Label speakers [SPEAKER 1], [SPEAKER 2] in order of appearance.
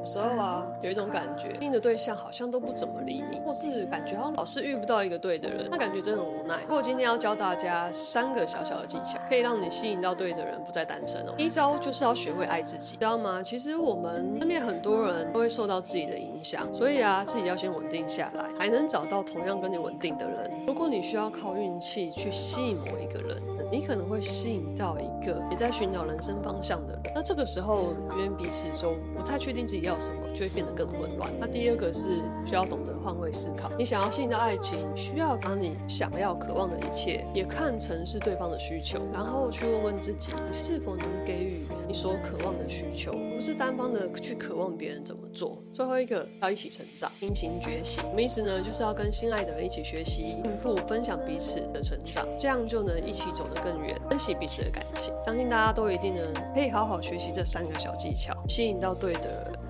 [SPEAKER 1] 有时候啊，有一种感觉，吸引的对象好像都不怎么理你，或是感觉好像老是遇不到一个对的人，那感觉真的很无奈。不过今天要教大家三个小小的技巧，可以让你吸引到对的人，不再单身哦。一招就是要学会爱自己，知道吗？其实我们身边很多人都会受到自己的影响，所以啊，自己要先稳定下来，还能找到同样跟你稳定的人。如果你需要靠运气去吸引某一个人，你可能会吸引到一个也在寻找人生方向的人。那这个时候，因为彼此中不太确定自己要什么，就会变得更混乱。那第二个是需要懂得换位思考。你想要吸引到爱情，需要把你想要、渴望的一切也看成是对方的需求，然后去问问自己，你是否能给予你所渴望的需求，不是单方的去渴望别人怎么做。最后一个要一起成长，平行觉醒。什么意思呢？就是要跟心爱的人一起学习，分享彼此的成长，这样就能一起走得更远，珍惜彼此的感情。相信大家都一定能可以好好学习这三个小技巧，吸引到对的人。